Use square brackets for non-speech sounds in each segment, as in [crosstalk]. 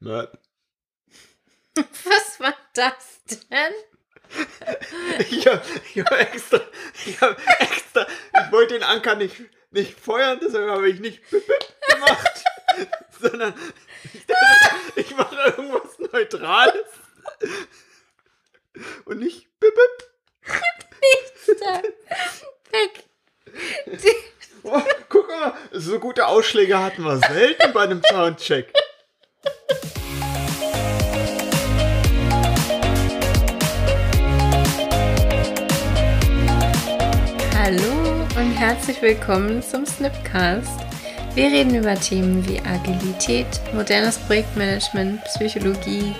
Na, Was war das denn? ich habe hab extra, ich hab extra, ich wollte den Anker nicht, nicht feuern, deshalb habe ich nicht gemacht, sondern ich, dachte, ich mache irgendwas Neutrales und nicht bip, bip. Da. Weg. Oh, guck mal, so gute Ausschläge hatten wir selten bei einem Soundcheck. Hallo und herzlich willkommen zum Snipcast. Wir reden über Themen wie Agilität, modernes Projektmanagement, Psychologie,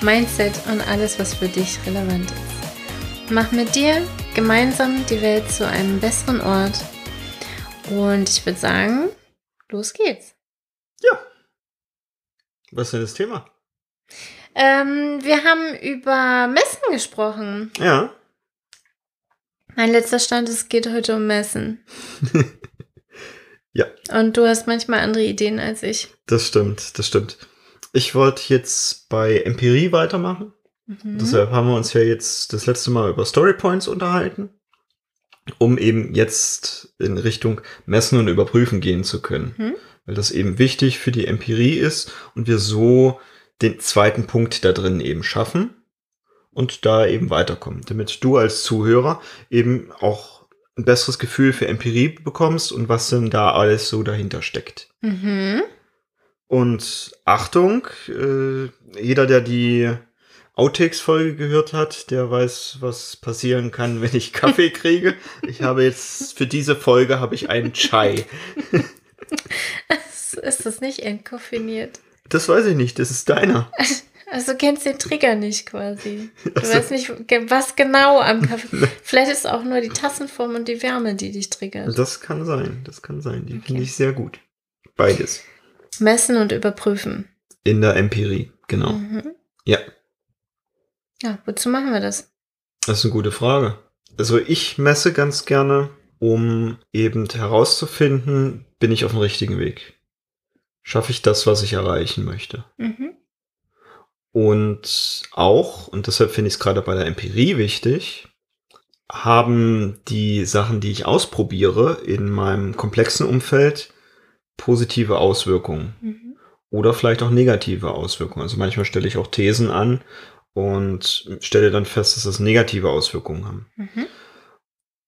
Mindset und alles, was für dich relevant ist. Mach mit dir gemeinsam die Welt zu einem besseren Ort. Und ich würde sagen, los geht's. Was ist denn das Thema? Ähm, wir haben über Messen gesprochen. Ja. Mein letzter Stand ist, es geht heute um Messen. [laughs] Ja. Und du hast manchmal andere Ideen als ich. Das stimmt, das stimmt. Ich wollte jetzt bei Empirie weitermachen. Mhm. Deshalb haben wir uns ja jetzt das letzte Mal über Storypoints unterhalten, um eben jetzt in Richtung Messen und Überprüfen gehen zu können. Mhm. Weil das eben wichtig für die Empirie ist und wir so den zweiten Punkt da drin eben schaffen und da eben weiterkommen, damit du als Zuhörer eben auch ein besseres Gefühl für Empirie bekommst und was denn da alles so dahinter steckt. Mhm. Und Achtung, äh, jeder, der die Outtakes-Folge gehört hat, der weiß, was passieren kann, [laughs] wenn ich Kaffee [laughs] kriege. Ich habe jetzt für diese Folge habe ich einen Chai. [laughs] Ist, ist das nicht entkoffiniert? Das weiß ich nicht, das ist deiner. [laughs] Also du kennst den Trigger nicht quasi. Du Also- weißt nicht, was genau am [laughs] Kaffee. Vielleicht ist es auch nur die Tassenform und die Wärme, die dich triggert. Das kann sein, das kann sein. Die Okay. finde ich sehr gut. Beides. Messen und überprüfen. In der Empirie, genau. Mhm. Ja, Ja, wozu machen wir das? das ist eine gute Frage. Also ich messe ganz gerne, um eben herauszufinden, bin ich auf dem richtigen Weg. Schaffe ich das, was ich erreichen möchte? Mhm. Und auch, und deshalb finde ich es gerade bei der Empirie wichtig, haben die Sachen, die ich ausprobiere in meinem komplexen Umfeld, positive Auswirkungen Mhm. oder vielleicht auch negative Auswirkungen. Also manchmal stelle ich auch Thesen an und stelle dann fest, dass das negative Auswirkungen haben. Mhm.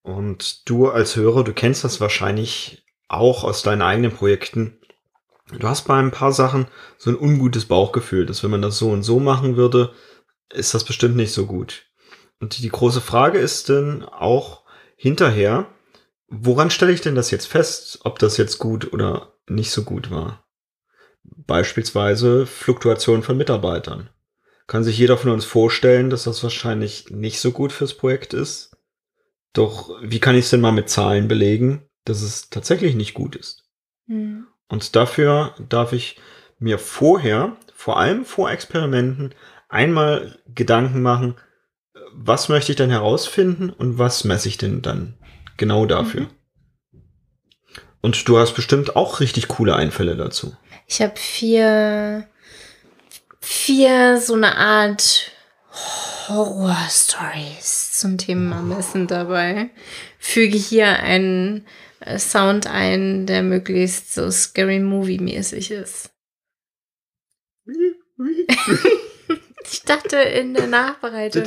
Und du als Hörer, du kennst das wahrscheinlich auch aus deinen eigenen Projekten. Du hast bei ein paar Sachen so ein ungutes Bauchgefühl, dass wenn man das so und so machen würde, ist das bestimmt nicht so gut. Und die große Frage ist dann auch hinterher, woran stelle ich denn das jetzt fest, ob das jetzt gut oder nicht so gut war? Beispielsweise Fluktuation von Mitarbeitern. Kann sich jeder von uns vorstellen, dass das wahrscheinlich nicht so gut fürs Projekt ist? Doch wie kann ich es denn mal mit Zahlen belegen, dass es tatsächlich nicht gut ist? Mhm. Und dafür darf ich mir vorher, vor allem vor Experimenten, einmal Gedanken machen, was möchte ich denn herausfinden und was messe ich denn dann genau dafür? Mhm. Und du hast bestimmt auch richtig coole Einfälle dazu. Ich habe vier, vier so eine Art Horror-Stories zum Thema Messen dabei. Füge hier einen Sound ein, der möglichst so Scary Movie-mäßig ist. Ich dachte in der Nachbereitung,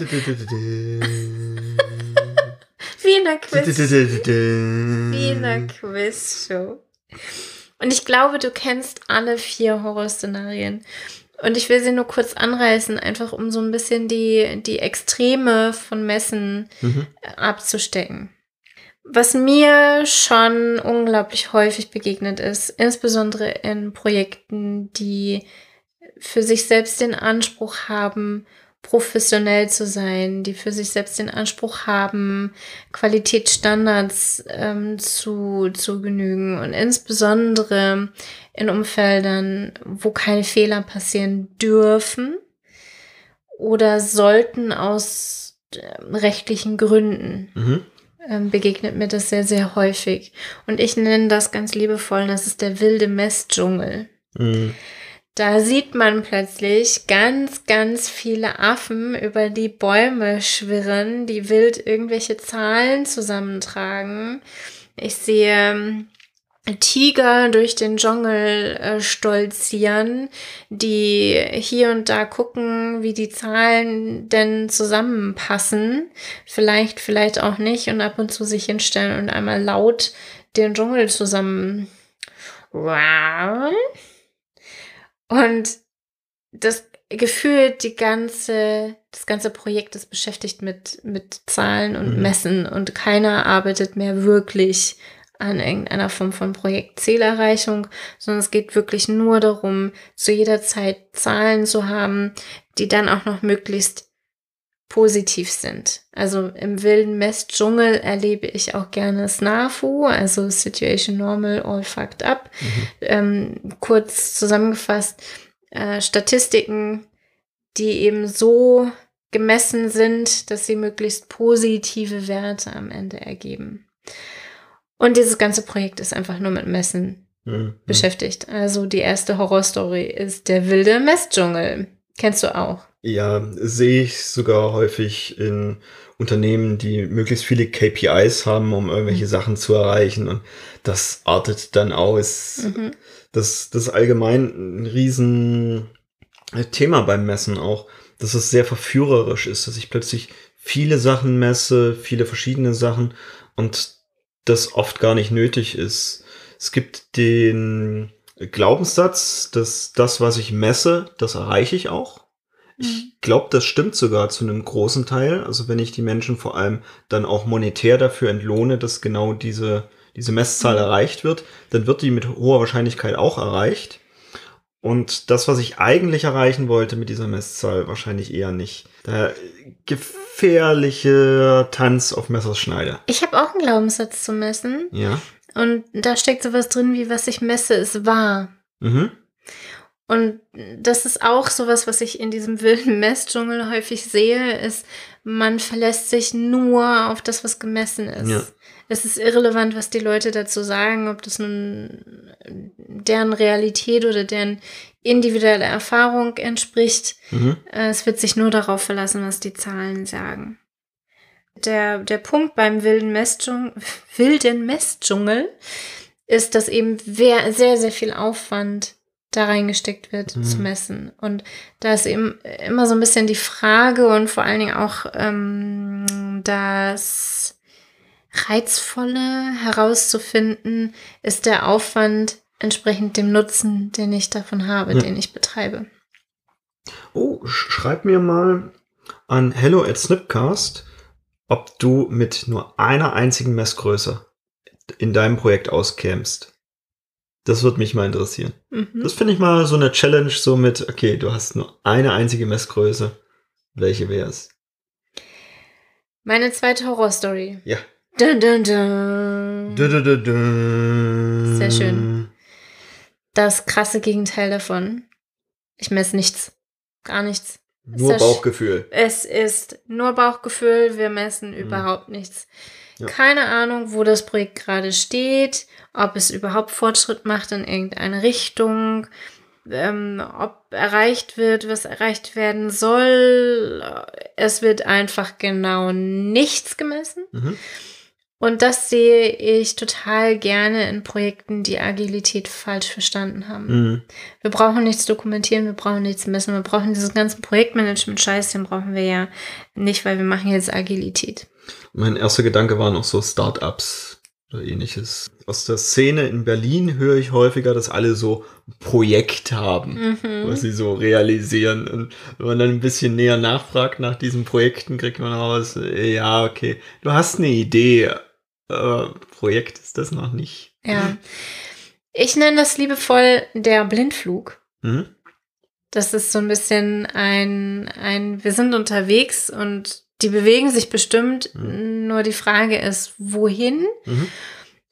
wie in einer Quiz, wie in einer Quiz-Show. Und ich glaube, du kennst alle vier Horrorszenarien. Und ich will sie nur kurz anreißen, einfach um so ein bisschen die, die Extreme von Messen Mhm. äh, abzustecken. Was mir schon unglaublich häufig begegnet ist, insbesondere in Projekten, die für sich selbst den Anspruch haben, professionell zu sein, die für sich selbst den Anspruch haben, Qualitätsstandards ähm, zu, zu genügen und insbesondere in Umfeldern, wo keine Fehler passieren dürfen oder sollten aus ähm, rechtlichen Gründen Mhm. Ähm, begegnet mir das sehr, sehr häufig. Und ich nenne das ganz liebevoll, das ist der wilde Messdschungel. Mhm. da sieht man plötzlich ganz, ganz viele Affen über die Bäume schwirren, die wild irgendwelche Zahlen zusammentragen. Ich sehe ähm, Tiger durch den Dschungel äh, stolzieren, die hier und da gucken, wie die Zahlen denn zusammenpassen. Vielleicht, vielleicht auch nicht und ab und zu sich hinstellen und einmal laut den Dschungel zusammen. Wow. Und das Gefühl, die ganze, das ganze Projekt ist beschäftigt mit, mit Zahlen und mhm. Messen und keiner arbeitet mehr wirklich an irgendeiner Form von Projektzielerreichung, sondern es geht wirklich nur darum, zu jeder Zeit Zahlen zu haben, die dann auch noch möglichst positiv sind. Also im wilden Messdschungel erlebe ich auch gerne SNAFU, also Situation Normal, All Fucked Up. Mhm. Ähm, kurz zusammengefasst, äh, Statistiken, die eben so gemessen sind, dass sie möglichst positive Werte am Ende ergeben. Und dieses ganze Projekt ist einfach nur mit Messen mhm. beschäftigt. Also die erste Horrorstory ist der wilde Messdschungel. Kennst du auch? Ja, sehe ich sogar häufig in Unternehmen, die möglichst viele KPIs haben, um irgendwelche mhm. Sachen zu erreichen. Und das artet dann aus. Mhm. Das, das ist allgemein ein riesen Thema beim Messen auch, dass es sehr verführerisch ist, dass ich plötzlich viele Sachen messe, viele verschiedene Sachen und das oft gar nicht nötig ist. Es gibt den Glaubenssatz, dass das, was ich messe, das erreiche ich auch. Ich mhm. glaube, das stimmt sogar zu einem großen Teil. Also wenn ich die Menschen vor allem dann auch monetär dafür entlohne, dass genau diese, diese Messzahl mhm. erreicht wird, dann wird die mit hoher Wahrscheinlichkeit auch erreicht. Und das, was ich eigentlich erreichen wollte mit dieser Messzahl, wahrscheinlich eher nicht. Der gefährliche Tanz auf Messerschneider. Ich habe auch einen Glaubenssatz zu messen. Ja. Und da steckt sowas drin wie, was ich messe, ist wahr. Mhm. Und das ist auch sowas, was ich in diesem wilden Messdschungel häufig sehe, ist, man verlässt sich nur auf das, was gemessen ist. Ja. Es ist irrelevant, was die Leute dazu sagen, ob das nun deren Realität oder deren individuelle Erfahrung entspricht. Mhm. Es wird sich nur darauf verlassen, was die Zahlen sagen. Der, der Punkt beim wilden Messdschungel, [laughs] wilden Messdschungel ist, dass eben sehr, sehr viel Aufwand da reingesteckt wird mhm. zu messen. Und da ist eben immer so ein bisschen die Frage und vor allen Dingen auch ähm, das Reizvolle herauszufinden, ist der Aufwand entsprechend dem Nutzen, den ich davon habe, ja. den ich betreibe. Oh, schreib mir mal an hello at Snipcast, ob du mit nur einer einzigen Messgröße in deinem Projekt auskämst. Das würde mich mal interessieren. Mhm. Das finde ich mal so eine Challenge, so mit, okay, du hast nur eine einzige Messgröße. Welche wäre es? Meine zweite Horrorstory. Ja. Dun, dun, dun. Dun, dun, dun, Sehr schön. Das krasse Gegenteil davon. Ich messe nichts. Gar nichts. Nur Bauchgefühl. Es ist nur Bauchgefühl. Wir messen mhm. überhaupt nichts. Ja. Keine Ahnung, wo das Projekt gerade steht, ob es überhaupt Fortschritt macht in irgendeine Richtung, ähm, ob erreicht wird, was erreicht werden soll. Es wird einfach genau nichts gemessen. Mhm. Und das sehe ich total gerne in Projekten, die Agilität falsch verstanden haben. Mhm. Wir brauchen nichts dokumentieren, wir brauchen nichts messen, wir brauchen dieses ganze Projektmanagement-Scheiß, den brauchen wir ja nicht, weil wir machen jetzt Agilität. Mein erster Gedanke war noch so Startups oder ähnliches. Aus der Szene in Berlin höre ich häufiger, dass alle so Projekt haben, mhm. was sie so realisieren. Und wenn man dann ein bisschen näher nachfragt nach diesen Projekten, kriegt man raus, ja, okay, du hast eine Idee, äh, Projekt ist das noch nicht. Ja. Ich nenne das liebevoll der Blindflug. Mhm. Das ist so ein bisschen ein, ein, wir sind unterwegs und die bewegen sich bestimmt, mhm. nur die Frage ist, wohin? Mhm.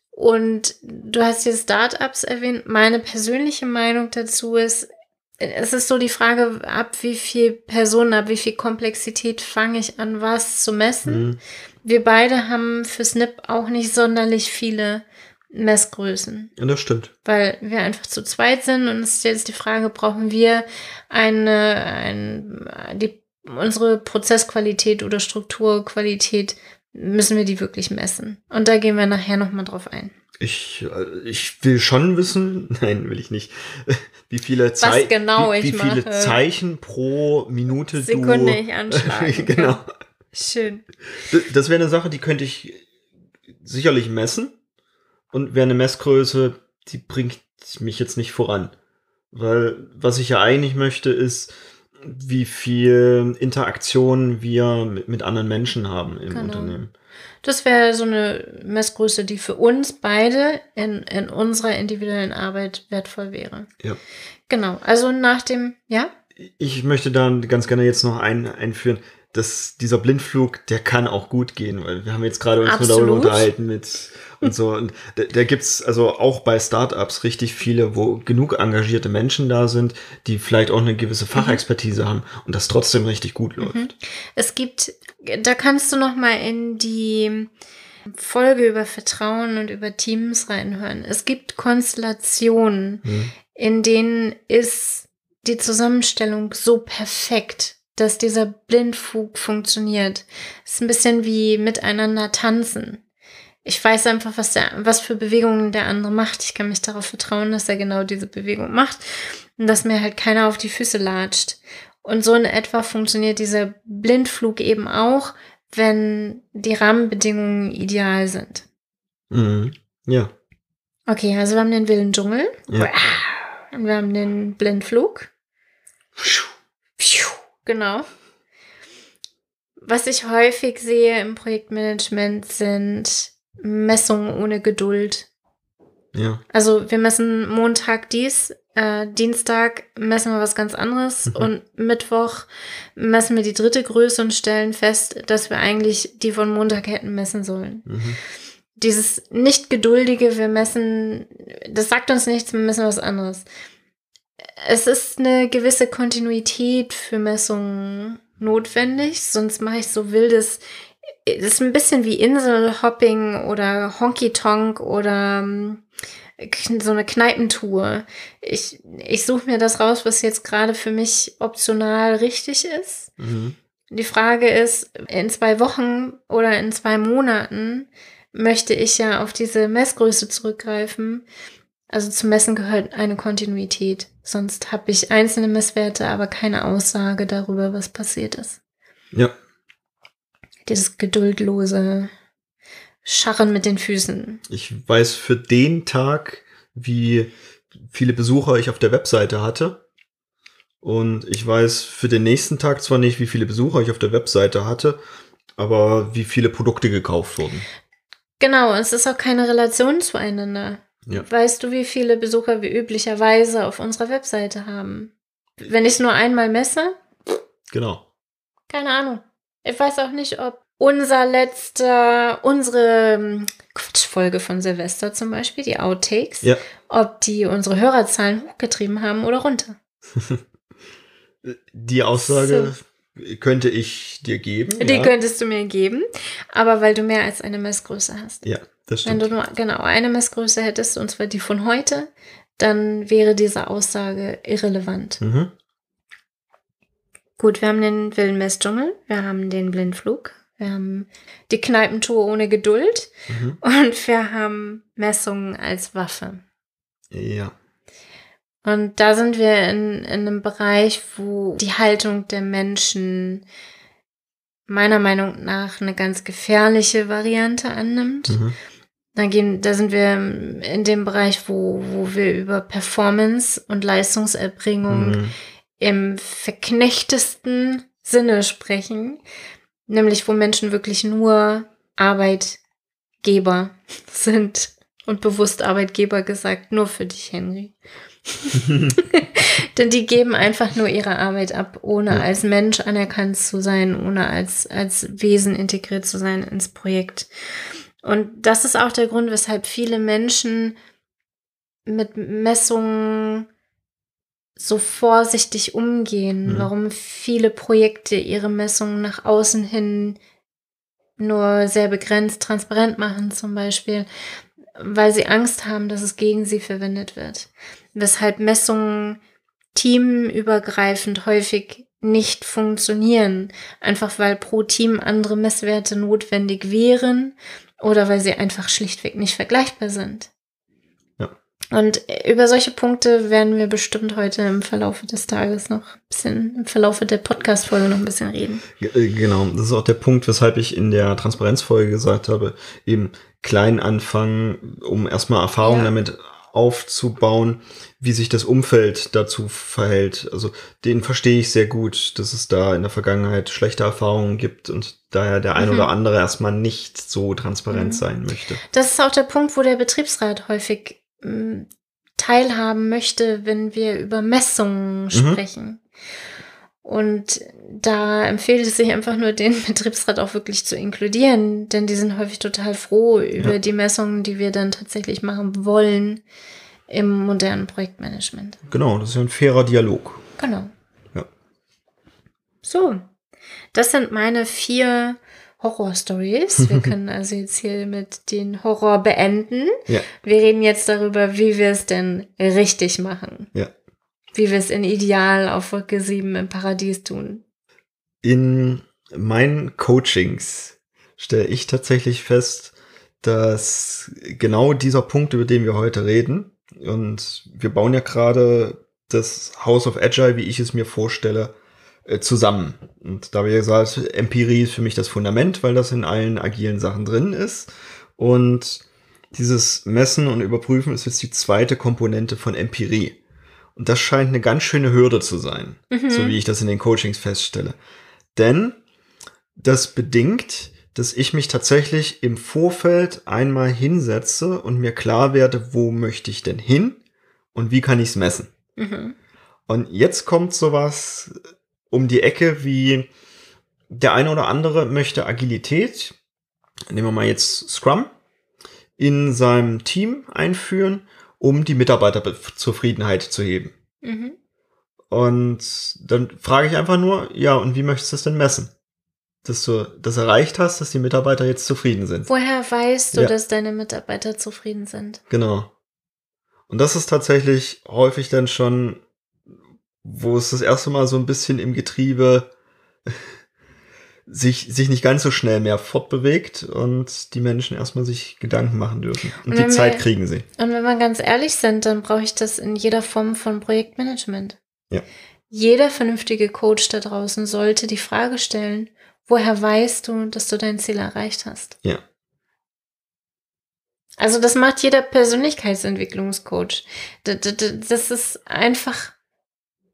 Und du hast hier Startups erwähnt. Meine persönliche Meinung dazu ist, es ist so die Frage, ab wie viel Personen, ab wie viel Komplexität fange ich an, was zu messen. Mhm. Wir beide haben für Snip auch nicht sonderlich viele Messgrößen. Ja, das stimmt. Weil wir einfach zu zweit sind und es ist jetzt die Frage, brauchen wir eine, ein, die, unsere Prozessqualität oder Strukturqualität, müssen wir die wirklich messen? Und da gehen wir nachher nochmal drauf ein. Ich, äh, ich will schon wissen, [laughs] nein, will ich nicht, [laughs] wie viele, Zei genau wie, wie viele. Zeichen pro Minute Sekunde du. ich [laughs] anschlagen genau. kann. Schön. Das wäre eine Sache, die könnte ich sicherlich messen. Und wäre eine Messgröße, die bringt mich jetzt nicht voran. Weil was ich ja eigentlich möchte, ist, wie viel Interaktion wir mit, mit anderen Menschen haben im Genau. Unternehmen. Das wäre so eine Messgröße, die für uns beide in, in unserer individuellen Arbeit wertvoll wäre. Ja. Genau. Also nach dem, ja? Ich möchte da ganz gerne jetzt noch ein, einführen, dass dieser Blindflug, der kann auch gut gehen, weil wir haben jetzt gerade uns nur darüber unterhalten mit und so. Und da, da gibt's also auch bei Startups richtig viele, wo genug engagierte Menschen da sind, die vielleicht auch eine gewisse Mhm. Fachexpertise haben und das trotzdem richtig gut läuft. Es gibt, da kannst du noch mal in die Folge über Vertrauen und über Teams reinhören. Es gibt Konstellationen, Mhm. in denen ist die Zusammenstellung so perfekt, dass dieser Blindfug funktioniert. Es ist ein bisschen wie miteinander tanzen. Ich weiß einfach, was, der, was für Bewegungen der andere macht. Ich kann mich darauf vertrauen, dass er genau diese Bewegung macht und dass mir halt keiner auf die Füße latscht. Und so in etwa funktioniert dieser Blindflug eben auch, wenn die Rahmenbedingungen ideal sind. Mhm. Ja. Okay, also wir haben den wilden Dschungel. Ja. Und wir haben den Blindflug. Genau. Was ich häufig sehe im Projektmanagement sind Messungen ohne Geduld. Ja. Also wir messen Montag dies, äh, Dienstag messen wir was ganz anderes Mhm. und Mittwoch messen wir die dritte Größe und stellen fest, dass wir eigentlich die von Montag hätten messen sollen. Mhm. Dieses nicht geduldige, wir messen, das sagt uns nichts, wir messen was anderes. Es ist eine gewisse Kontinuität für Messungen notwendig, sonst mache ich so wildes, das ist ein bisschen wie Inselhopping oder Honky Tonk oder ähm, so eine Kneipentour. Ich, ich suche mir das raus, was jetzt gerade für mich optional richtig ist. Mhm. Die Frage ist, in zwei Wochen oder in zwei Monaten möchte ich ja auf diese Messgröße zurückgreifen. Also zum Messen gehört eine Kontinuität. Sonst habe ich einzelne Messwerte, aber keine Aussage darüber, was passiert ist. Ja. Dieses geduldlose Scharren mit den Füßen. Ich weiß für den Tag, wie viele Besucher ich auf der Webseite hatte. Und ich weiß für den nächsten Tag zwar nicht, wie viele Besucher ich auf der Webseite hatte, aber wie viele Produkte gekauft wurden. Genau, es ist auch keine Relation zueinander. Ja. Weißt du, wie viele Besucher wir üblicherweise auf unserer Webseite haben? Wenn ich es nur einmal messe, Genau. Keine Ahnung. Ich weiß auch nicht, ob unser letzter, unsere ähm, Quatschfolge von Silvester zum Beispiel, die Outtakes, Ja. ob die unsere Hörerzahlen hochgetrieben haben oder runter. [laughs] Die Aussage könnte ich dir geben. Die ja. könntest du mir geben, aber weil du mehr als eine Messgröße hast. ja, das Wenn stimmt. du nur genau eine Messgröße hättest, und zwar die von heute, dann wäre diese Aussage irrelevant. Mhm. Gut, wir haben den wilden Messdschungel, wir haben den Blindflug, wir haben die Kneipentour ohne Geduld Mhm. und wir haben Messungen als Waffe. Ja. Und da sind wir in, in einem Bereich, wo die Haltung der Menschen meiner Meinung nach eine ganz gefährliche Variante annimmt. Mhm. Da, gehen, da sind wir in dem Bereich, wo, wo wir über Performance und Leistungserbringung Mhm. Im verknechtesten Sinne sprechen, nämlich wo Menschen wirklich nur Arbeitgeber [laughs] sind und bewusst Arbeitgeber gesagt, nur für dich, Henry. [laughs] [laughs] Denn die geben einfach nur ihre Arbeit ab, ohne Ja. als Mensch anerkannt zu sein, ohne als, als Wesen integriert zu sein ins Projekt. Und das ist auch der Grund, weshalb viele Menschen mit Messungen so vorsichtig umgehen, Mhm. warum viele Projekte ihre Messungen nach außen hin nur sehr begrenzt transparent machen zum Beispiel. weil sie Angst haben, dass es gegen sie verwendet wird. Weshalb Messungen teamübergreifend häufig nicht funktionieren. Einfach weil pro Team andere Messwerte notwendig wären oder weil sie einfach schlichtweg nicht vergleichbar sind. Und über solche Punkte werden wir bestimmt heute im Verlauf des Tages noch ein bisschen, im Verlauf der Podcast-Folge noch ein bisschen reden. Äh, genau, das ist auch der Punkt, weshalb ich in der Transparenzfolge gesagt habe, eben klein anfangen, um erstmal Erfahrung ja. damit aufzubauen, wie sich das Umfeld dazu verhält. Also den verstehe ich sehr gut, dass es da in der Vergangenheit schlechte Erfahrungen gibt und daher der ein mhm. oder andere erstmal nicht so transparent mhm. sein möchte. Das ist auch der Punkt, wo der Betriebsrat häufig teilhaben möchte, wenn wir über Messungen mhm. sprechen. Und da empfiehlt es sich einfach nur, den [laughs] Betriebsrat auch wirklich zu inkludieren, denn die sind häufig total froh über ja. die Messungen, die wir dann tatsächlich machen wollen im modernen Projektmanagement. Genau, das ist ja ein fairer Dialog. Genau. Ja. So, das sind meine vier Horror-Stories. Wir [laughs] können also jetzt hier mit den Horror beenden. Ja. Wir reden jetzt darüber, wie wir es denn richtig machen. Ja wie wir es in Ideal auf Wolke 7 im Paradies tun? In meinen Coachings stelle ich tatsächlich fest, dass genau dieser Punkt, über den wir heute reden, und wir bauen ja gerade das House of Agile, wie ich es mir vorstelle, zusammen. Und da habe ich gesagt, Empirie ist für mich das Fundament, weil das in allen agilen Sachen drin ist. Und dieses Messen und Überprüfen ist jetzt die zweite Komponente von Empirie. Und das scheint eine ganz schöne Hürde zu sein, mhm. so wie ich das in den Coachings feststelle. Denn das bedingt, dass ich mich tatsächlich im Vorfeld einmal hinsetze und mir klar werde, wo möchte ich denn hin und wie kann ich es messen. Mhm. Und jetzt kommt sowas um die Ecke wie der eine oder andere möchte Agilität, nehmen wir mal jetzt Scrum, in seinem Team einführen um die Mitarbeiterzufriedenheit zu heben. Mhm. Und dann frage ich einfach nur, ja, und wie möchtest du es denn messen? Dass du das erreicht hast, dass die Mitarbeiter jetzt zufrieden sind. Woher weißt du, ja. dass deine Mitarbeiter zufrieden sind? Genau. Und das ist tatsächlich häufig dann schon, wo es das erste Mal so ein bisschen im Getriebe [laughs] sich, sich nicht ganz so schnell mehr fortbewegt und die Menschen erstmal sich Gedanken machen dürfen. Und, und die Zeit wir, kriegen sie. Und wenn wir ganz ehrlich sind, dann brauche ich das in jeder Form von Projektmanagement. Ja. Jeder vernünftige Coach da draußen sollte die Frage stellen, woher weißt du, dass du dein Ziel erreicht hast? Ja. Also das macht jeder Persönlichkeitsentwicklungscoach. Das ist einfach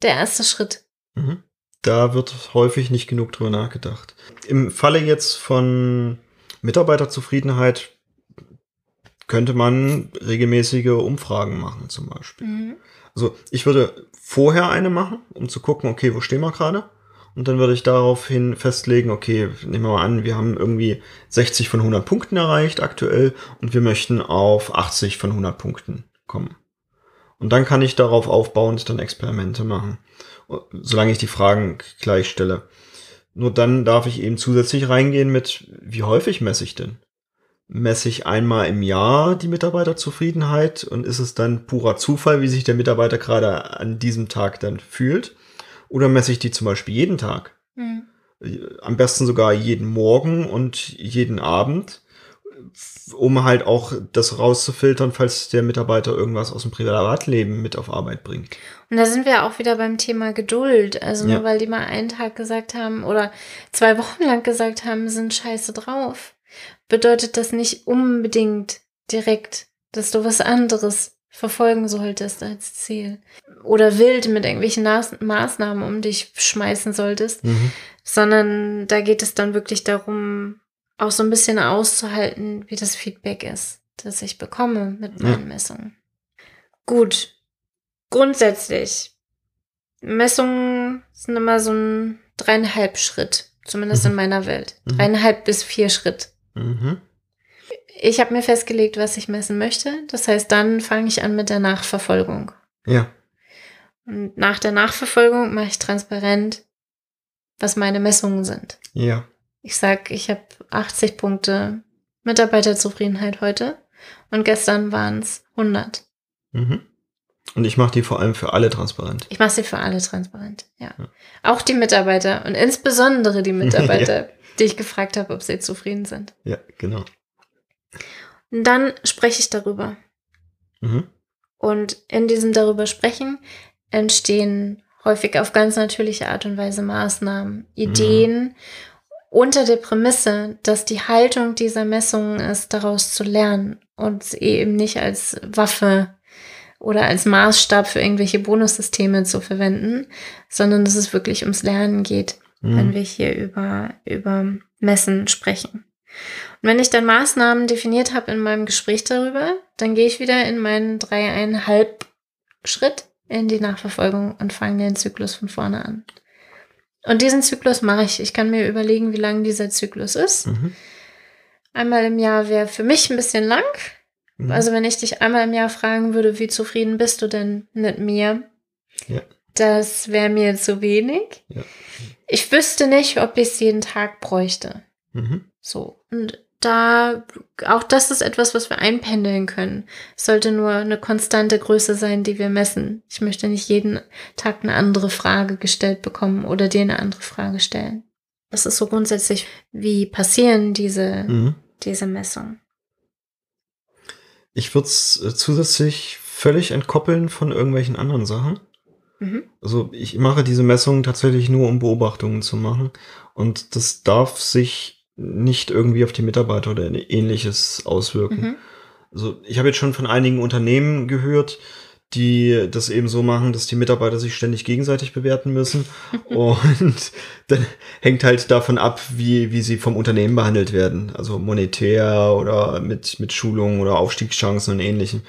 der erste Schritt. Mhm da wird häufig nicht genug drüber nachgedacht. Im Falle jetzt von Mitarbeiterzufriedenheit könnte man regelmäßige Umfragen machen zum Beispiel. Mhm. Also ich würde vorher eine machen, um zu gucken, okay, wo stehen wir gerade? Und dann würde ich daraufhin festlegen, okay, nehmen wir mal an, wir haben irgendwie 60 von 100 Punkten erreicht aktuell und wir möchten auf 80 von 100 Punkten kommen. Und dann kann ich darauf aufbauend dann Experimente machen solange ich die Fragen gleich stelle. Nur dann darf ich eben zusätzlich reingehen mit, wie häufig messe ich denn? Messe ich einmal im Jahr die Mitarbeiterzufriedenheit und ist es dann purer Zufall, wie sich der Mitarbeiter gerade an diesem Tag dann fühlt? Oder messe ich die zum Beispiel jeden Tag? Mhm. Am besten sogar jeden Morgen und jeden Abend um halt auch das rauszufiltern, falls der Mitarbeiter irgendwas aus dem Privatleben mit auf Arbeit bringt. Und da sind wir auch wieder beim Thema Geduld. Also nur ja. weil die mal einen Tag gesagt haben oder zwei Wochen lang gesagt haben, sind scheiße drauf, bedeutet das nicht unbedingt direkt, dass du was anderes verfolgen solltest als Ziel. Oder wild mit irgendwelchen Maßnahmen um dich schmeißen solltest, mhm. sondern da geht es dann wirklich darum, auch so ein bisschen auszuhalten, wie das Feedback ist, das ich bekomme mit meinen ja. Messungen. Gut. Grundsätzlich. Messungen sind immer so ein dreieinhalb Schritt, zumindest mhm. in meiner Welt. Mhm. Dreieinhalb bis vier Schritt. Mhm. Ich habe mir festgelegt, was ich messen möchte. Das heißt, dann fange ich an mit der Nachverfolgung. Ja. Und nach der Nachverfolgung mache ich transparent, was meine Messungen sind. Ja. Ich sag, ich habe 80 Punkte Mitarbeiterzufriedenheit heute. Und gestern waren es 100. Mhm. Und ich mache die vor allem für alle transparent. Ich mache sie für alle transparent, ja. ja. Auch die Mitarbeiter und insbesondere die [laughs] Mitarbeiter, ja. die ich gefragt habe, ob sie zufrieden sind. Ja, genau. Und dann spreche ich darüber. Mhm. Und in diesem darüber sprechen entstehen häufig auf ganz natürliche Art und Weise Maßnahmen, Ideen mhm. Unter der Prämisse, dass die Haltung dieser Messungen ist, daraus zu lernen und eben nicht als Waffe oder als Maßstab für irgendwelche Bonussysteme zu verwenden, sondern dass es wirklich ums Lernen geht, mhm. wenn wir hier über, über Messen sprechen. Und wenn ich dann Maßnahmen definiert habe in meinem Gespräch darüber, dann gehe ich wieder in meinen dreieinhalb Schritt in die Nachverfolgung und fange den Zyklus von vorne an. Und diesen Zyklus mache ich. Ich kann mir überlegen, wie lang dieser Zyklus ist. Mhm. Einmal im Jahr wäre für mich ein bisschen lang. Mhm. Also wenn ich dich einmal im Jahr fragen würde, wie zufrieden bist du denn mit mir? Ja. Das wäre mir zu wenig. Ja. Ich wüsste nicht, ob ich es jeden Tag bräuchte. Mhm. So. Und da, auch das ist etwas, was wir einpendeln können. Es sollte nur eine konstante Größe sein, die wir messen. Ich möchte nicht jeden Tag eine andere Frage gestellt bekommen oder dir eine andere Frage stellen. Das ist so grundsätzlich, wie passieren diese, mhm. diese Messungen. Ich würde es äh, zusätzlich völlig entkoppeln von irgendwelchen anderen Sachen. Mhm. Also ich mache diese Messungen tatsächlich nur, um Beobachtungen zu machen. Und das darf sich nicht irgendwie auf die Mitarbeiter oder ähnliches auswirken. Mhm. Also ich habe jetzt schon von einigen Unternehmen gehört, die das eben so machen, dass die Mitarbeiter sich ständig gegenseitig bewerten müssen. [laughs] und dann hängt halt davon ab, wie, wie sie vom Unternehmen behandelt werden. Also monetär oder mit, mit Schulungen oder Aufstiegschancen und ähnlichem.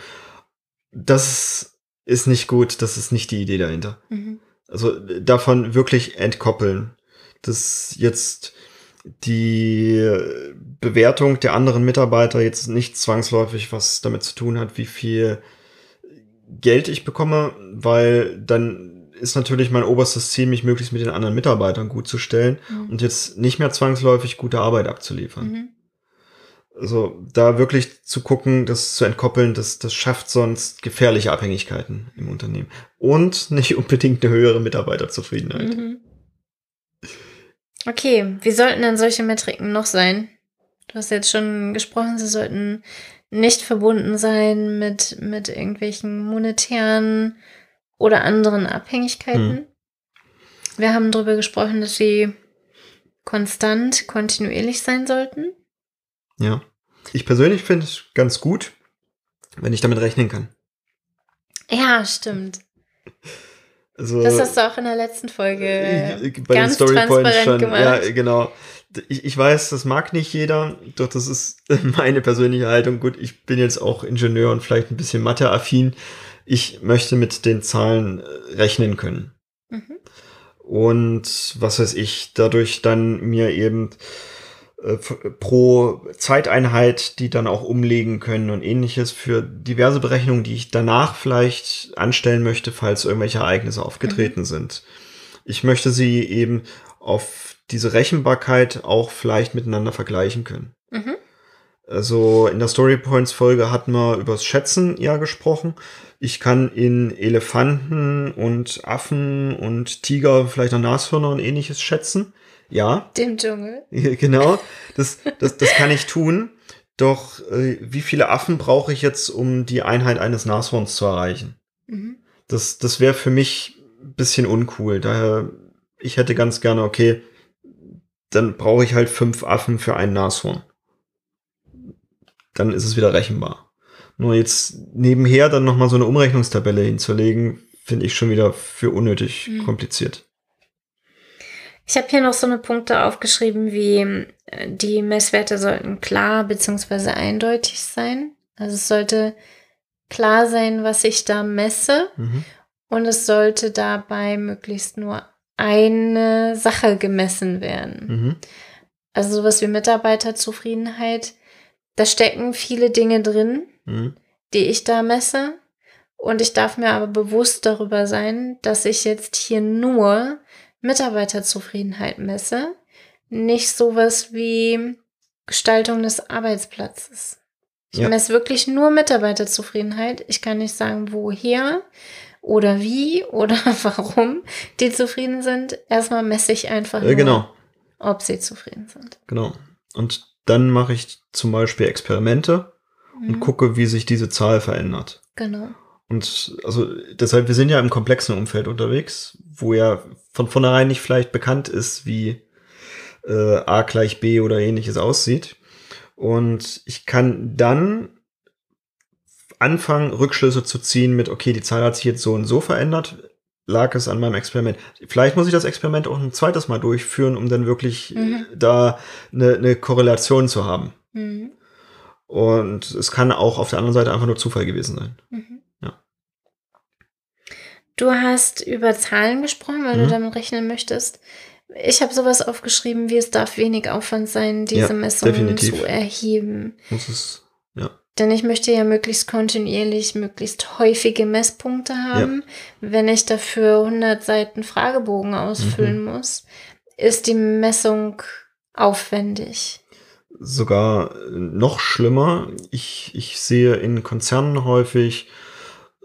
Das ist nicht gut, das ist nicht die Idee dahinter. Mhm. Also davon wirklich entkoppeln. Das jetzt die Bewertung der anderen Mitarbeiter jetzt nicht zwangsläufig was damit zu tun hat, wie viel Geld ich bekomme, weil dann ist natürlich mein oberstes Ziel, mich möglichst mit den anderen Mitarbeitern gut zu stellen mhm. und jetzt nicht mehr zwangsläufig gute Arbeit abzuliefern. Mhm. Also da wirklich zu gucken, das zu entkoppeln, das, das schafft sonst gefährliche Abhängigkeiten im Unternehmen. Und nicht unbedingt eine höhere Mitarbeiterzufriedenheit. Mhm. Okay, wie sollten denn solche Metriken noch sein? Du hast jetzt schon gesprochen, sie sollten nicht verbunden sein mit, mit irgendwelchen monetären oder anderen Abhängigkeiten. Hm. Wir haben darüber gesprochen, dass sie konstant, kontinuierlich sein sollten. Ja. Ich persönlich finde es ganz gut, wenn ich damit rechnen kann. Ja, stimmt. Also, das hast du auch in der letzten Folge bei ganz den Story Points schon. Gemacht. Ja, genau. Ich, ich weiß, das mag nicht jeder, doch das ist [laughs] meine persönliche Haltung. Gut, ich bin jetzt auch Ingenieur und vielleicht ein bisschen Mathe-affin. Ich möchte mit den Zahlen äh, rechnen können. Mhm. Und was weiß ich, dadurch dann mir eben äh, pro Zeiteinheit, die dann auch umlegen können und ähnliches für diverse Berechnungen, die ich danach vielleicht anstellen möchte, falls irgendwelche Ereignisse aufgetreten mhm. sind. Ich möchte sie eben auf diese Rechenbarkeit auch vielleicht miteinander vergleichen können. Mhm. Also in der Story Points Folge hatten wir übers Schätzen ja gesprochen. Ich kann in Elefanten und Affen und Tiger, vielleicht noch Nashörner und ähnliches schätzen. Ja. Dem Dschungel. [laughs] Genau, das, das, das kann ich tun. Doch äh, wie viele Affen brauche ich jetzt, um die Einheit eines Nashorns zu erreichen? Mhm. Das, das wäre für mich ein bisschen uncool. Daher, ich hätte ganz gerne, okay, dann brauche ich halt fünf Affen für ein Nashorn. Dann ist es wieder rechenbar. Nur jetzt nebenher dann nochmal so eine Umrechnungstabelle hinzulegen, finde ich schon wieder für unnötig mhm. kompliziert. Ich habe hier noch so eine Punkte aufgeschrieben, wie äh, die Messwerte sollten klar bzw. eindeutig sein. Also es sollte klar sein, was ich da messe. Mhm. Und es sollte dabei möglichst nur eine Sache gemessen werden. Mhm. Also sowas wie Mitarbeiterzufriedenheit. Da stecken viele Dinge drin, mhm. die ich da messe. Und ich darf mir aber bewusst darüber sein, dass ich jetzt hier nur Mitarbeiterzufriedenheit messe, nicht sowas wie Gestaltung des Arbeitsplatzes. Ich Ja. messe wirklich nur Mitarbeiterzufriedenheit. Ich kann nicht sagen, woher oder wie oder [laughs] warum die zufrieden sind. Erstmal messe ich einfach nur, Äh, genau, ob sie zufrieden sind. genau. Und dann mache ich zum Beispiel Experimente und Mhm. gucke, wie sich diese Zahl verändert. Genau. Und also deshalb, wir sind ja im komplexen Umfeld unterwegs, wo ja von vornherein nicht vielleicht bekannt ist, wie äh, A gleich B oder ähnliches aussieht. Und ich kann dann anfangen, Rückschlüsse zu ziehen mit, okay, die Zahl hat sich jetzt so und so verändert, lag es an meinem Experiment. Vielleicht muss ich das Experiment auch ein zweites Mal durchführen, um dann wirklich Mhm. äh, da eine, eine Korrelation zu haben. Mhm. Und es kann auch auf der anderen Seite einfach nur Zufall gewesen sein. Mhm. Ja. Du hast über Zahlen gesprochen, weil Mhm. du damit rechnen möchtest. Ich habe sowas aufgeschrieben, wie es darf wenig Aufwand sein, diese Ja, Messungen definitiv. zu erheben. Muss es, ja. Denn ich möchte ja möglichst kontinuierlich, möglichst häufige Messpunkte haben. Wenn ich dafür 100 Seiten Fragebogen ausfüllen Mhm. muss, ist die Messung aufwendig. sogar noch schlimmer. Ich, ich sehe in Konzernen häufig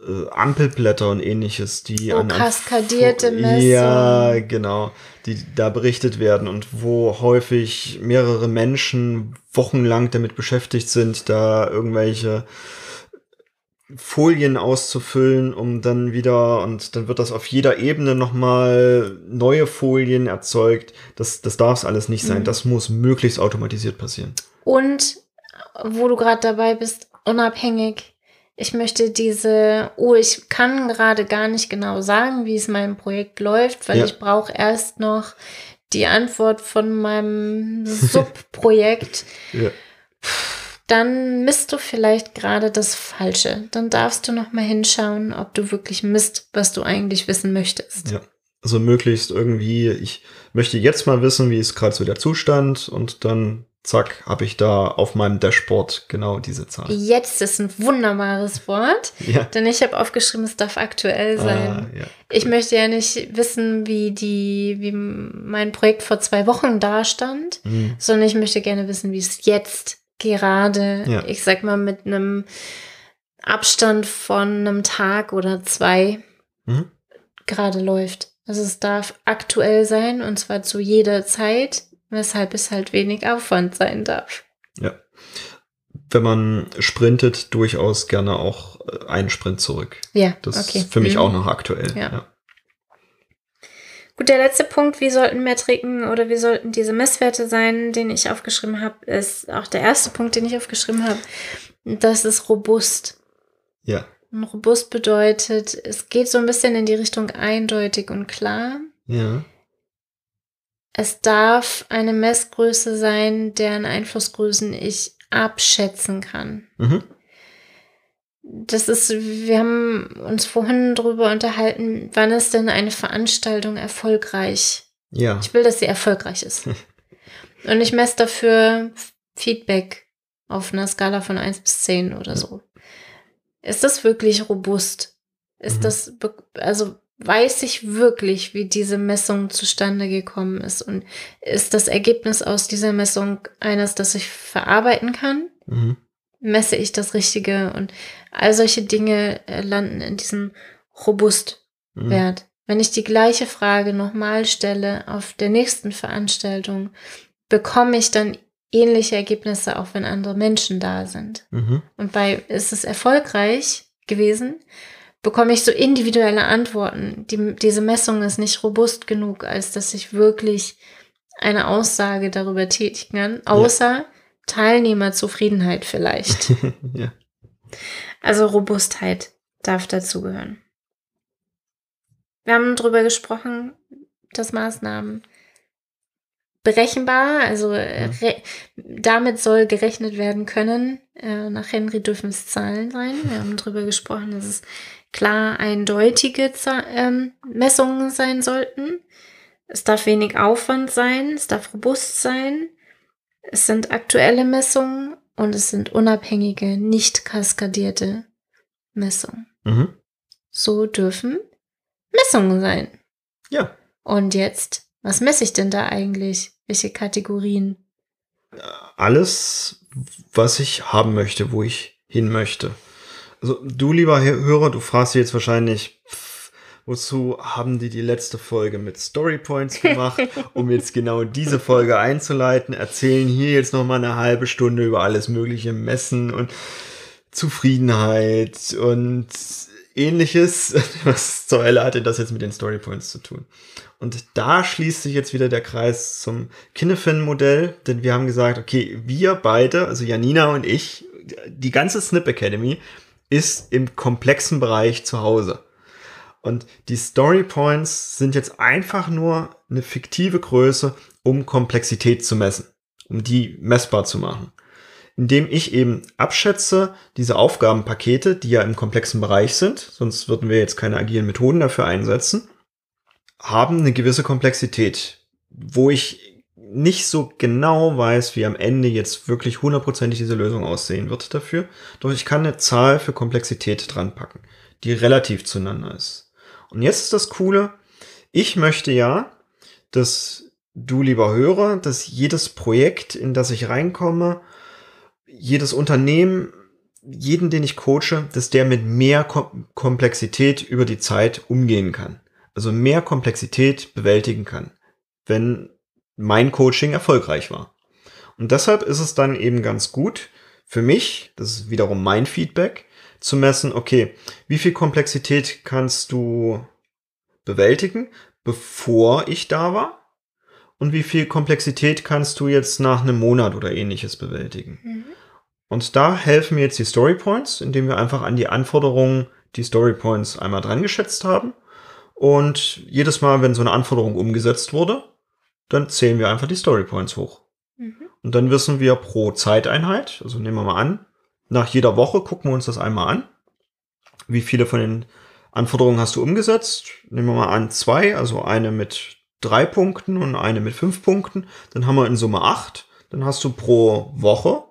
äh, Ampelblätter und ähnliches, die Oh, an, kaskadierte Messungen. Ja, genau, die da berichtet werden und wo häufig mehrere Menschen wochenlang damit beschäftigt sind, da irgendwelche Folien auszufüllen, um dann wieder, und dann wird das auf jeder Ebene nochmal neue Folien erzeugt. Das, das darf es alles nicht sein. Mhm. Das muss möglichst automatisiert passieren. Und wo du gerade dabei bist, unabhängig. Ich möchte diese, oh, ich kann gerade gar nicht genau sagen, wie es meinem Projekt läuft, weil Ja. ich brauche erst noch die Antwort von meinem [laughs] Subprojekt. Ja. Dann misst du vielleicht gerade das Falsche. Dann darfst du noch mal hinschauen, ob du wirklich misst, was du eigentlich wissen möchtest. Ja. Also möglichst irgendwie, ich möchte jetzt mal wissen, wie ist gerade so der Zustand und dann zack, habe ich da auf meinem Dashboard genau diese Zahl. Jetzt ist ein wunderbares Wort, Ja. denn ich habe aufgeschrieben, es darf aktuell sein. Ah, ja. Ich möchte ja nicht wissen, wie die, wie mein Projekt vor zwei Wochen dastand, Mhm. sondern ich möchte gerne wissen, wie es jetzt gerade, Ja. ich sag mal, mit einem Abstand von einem Tag oder zwei Mhm. gerade läuft. Also es darf aktuell sein und zwar zu jeder Zeit, weshalb es halt wenig Aufwand sein darf. ja. Wenn man sprintet, durchaus gerne auch äh, einen Sprint zurück. Ja, Das okay. ist für mich Mhm. auch noch aktuell. Ja. ja. Gut, der letzte Punkt, wie sollten Metriken oder wie sollten diese Messwerte sein, den ich aufgeschrieben habe, ist auch der erste Punkt, den ich aufgeschrieben habe. Das ist robust. Ja. Und robust bedeutet, es geht so ein bisschen in die Richtung eindeutig und klar. Ja. Es darf eine Messgröße sein, deren Einflussgrößen ich abschätzen kann. Mhm. Das ist, wir haben uns vorhin darüber unterhalten, wann ist denn eine Veranstaltung erfolgreich? Ja. Ich will, dass sie erfolgreich ist. [laughs] Und ich messe dafür Feedback auf einer Skala von 1 bis 10 oder so. Ist das wirklich robust? Ist Mhm. das, also weiß ich wirklich, wie diese Messung zustande gekommen ist? Und ist das Ergebnis aus dieser Messung eines, das ich verarbeiten kann? Mhm. Messe ich das Richtige? Und all solche Dinge äh, landen in diesem robust Mhm. Wenn ich die gleiche Frage nochmal stelle auf der nächsten Veranstaltung, bekomme ich dann ähnliche Ergebnisse, auch wenn andere Menschen da sind. Mhm. Und bei ist es erfolgreich gewesen, bekomme ich so individuelle Antworten. Die, diese Messung ist nicht robust genug, als dass ich wirklich eine Aussage darüber tätigen kann, außer Teilnehmerzufriedenheit vielleicht. [laughs] ja. Also Robustheit darf dazugehören. Wir haben darüber gesprochen, dass Maßnahmen berechenbar, also äh, re- damit soll gerechnet werden können. Äh, nach Henry dürfen es Zahlen sein. Wir haben darüber gesprochen, dass es klar eindeutige Za ähm, Messungen sein sollten. Es darf wenig Aufwand sein, es darf robust sein. Es sind aktuelle Messungen und es sind unabhängige, nicht kaskadierte Messungen. Mhm. So dürfen Messungen sein. Ja. Und jetzt, was messe ich denn da eigentlich? Welche Kategorien? Alles, was ich haben möchte, wo ich hin möchte. Also du, lieber Hörer, du fragst dich jetzt wahrscheinlich, pff, wozu haben die die letzte Folge mit Storypoints gemacht, [laughs] um jetzt genau diese Folge einzuleiten, erzählen hier jetzt noch mal eine halbe Stunde über alles mögliche Messen und Zufriedenheit und ähnliches. [laughs] Was zur Hölle hatte das jetzt mit den Storypoints zu tun? Und da schließt sich jetzt wieder der Kreis zum Kinnefin-Modell, denn wir haben gesagt, okay, wir beide, also Janina und ich, die ganze Snip Academy ist im komplexen Bereich zu Hause. Und die Storypoints sind jetzt einfach nur eine fiktive Größe, um Komplexität zu messen, um die messbar zu machen indem ich eben abschätze, diese Aufgabenpakete, die ja im komplexen Bereich sind, sonst würden wir jetzt keine agilen Methoden dafür einsetzen, haben eine gewisse Komplexität, wo ich nicht so genau weiß, wie am Ende jetzt wirklich hundertprozentig diese Lösung aussehen wird dafür. Doch ich kann eine Zahl für Komplexität dran packen, die relativ zueinander ist. Und jetzt ist das Coole, ich möchte ja, dass du lieber Hörer, dass jedes Projekt, in das ich reinkomme, jedes Unternehmen, jeden, den ich coache, dass der mit mehr Kom Komplexität über die Zeit umgehen kann. Also mehr Komplexität bewältigen kann, wenn mein Coaching erfolgreich war. Und deshalb ist es dann eben ganz gut für mich, das ist wiederum mein Feedback, zu messen, okay, wie viel Komplexität kannst du bewältigen, bevor ich da war? Und wie viel Komplexität kannst du jetzt nach einem Monat oder ähnliches bewältigen? Mhm. Und da helfen mir jetzt die Story Points, indem wir einfach an die Anforderungen die Story Points einmal dran geschätzt haben. Und jedes Mal, wenn so eine Anforderung umgesetzt wurde, dann zählen wir einfach die Story Points hoch. Mhm. Und dann wissen wir pro Zeiteinheit, also nehmen wir mal an, nach jeder Woche gucken wir uns das einmal an. Wie viele von den Anforderungen hast du umgesetzt? Nehmen wir mal an zwei, also eine mit drei Punkten und eine mit fünf Punkten. Dann haben wir in Summe acht. Dann hast du pro Woche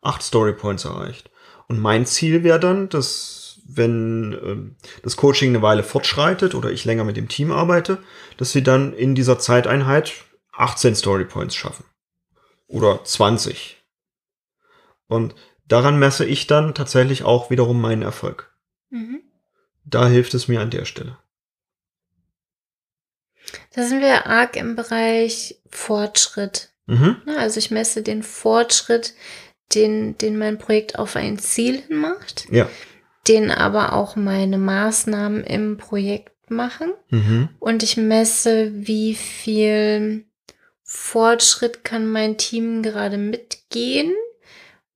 acht Story Points erreicht. Und mein Ziel wäre dann, dass wenn äh, das Coaching eine Weile fortschreitet oder ich länger mit dem Team arbeite, dass sie dann in dieser Zeiteinheit 18 Story Points schaffen. Oder 20. Und daran messe ich dann tatsächlich auch wiederum meinen Erfolg. Mhm. Da hilft es mir an der Stelle. Da sind wir arg im Bereich Fortschritt. Mhm. Also ich messe den Fortschritt, den, den mein Projekt auf ein Ziel hin macht, ja. Den aber auch meine Maßnahmen im Projekt machen. Mhm. Und ich messe, wie viel Fortschritt kann mein Team gerade mitgehen,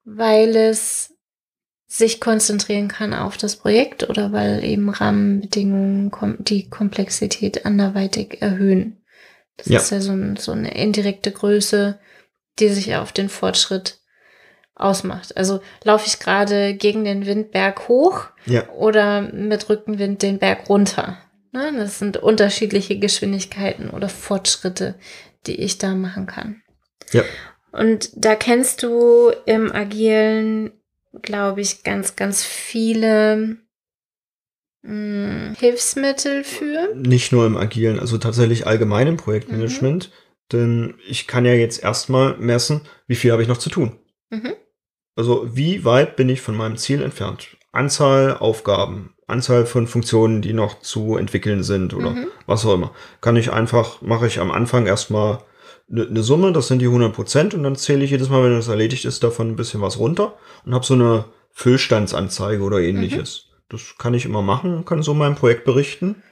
weil es sich konzentrieren kann auf das Projekt oder weil eben Rahmenbedingungen die Komplexität anderweitig erhöhen. Das ja. ist ja so, so eine indirekte Größe, die sich auf den Fortschritt ausmacht. Also laufe ich gerade gegen den Windberg hoch ja. oder mit Rückenwind den Berg runter. Ne? Das sind unterschiedliche Geschwindigkeiten oder Fortschritte, die ich da machen kann. Ja. Und da kennst du im Agilen, glaube ich, ganz, ganz viele mh, hm, Hilfsmittel für. Nicht nur im Agilen, also tatsächlich allgemein im Projektmanagement. Mhm. Denn ich kann ja jetzt erstmal messen, wie viel habe ich noch zu tun. Mhm. Also wie weit bin ich von meinem Ziel entfernt? Anzahl Aufgaben, Anzahl von Funktionen, die noch zu entwickeln sind oder mhm. was auch immer. Kann ich einfach, mache ich am Anfang erstmal eine ne Summe, das sind die 100 Prozent und dann zähle ich jedes Mal, wenn das erledigt ist, davon ein bisschen was runter und habe so eine Füllstandsanzeige oder ähnliches. Mhm. Das kann ich immer machen, kann so mein Projekt berichten.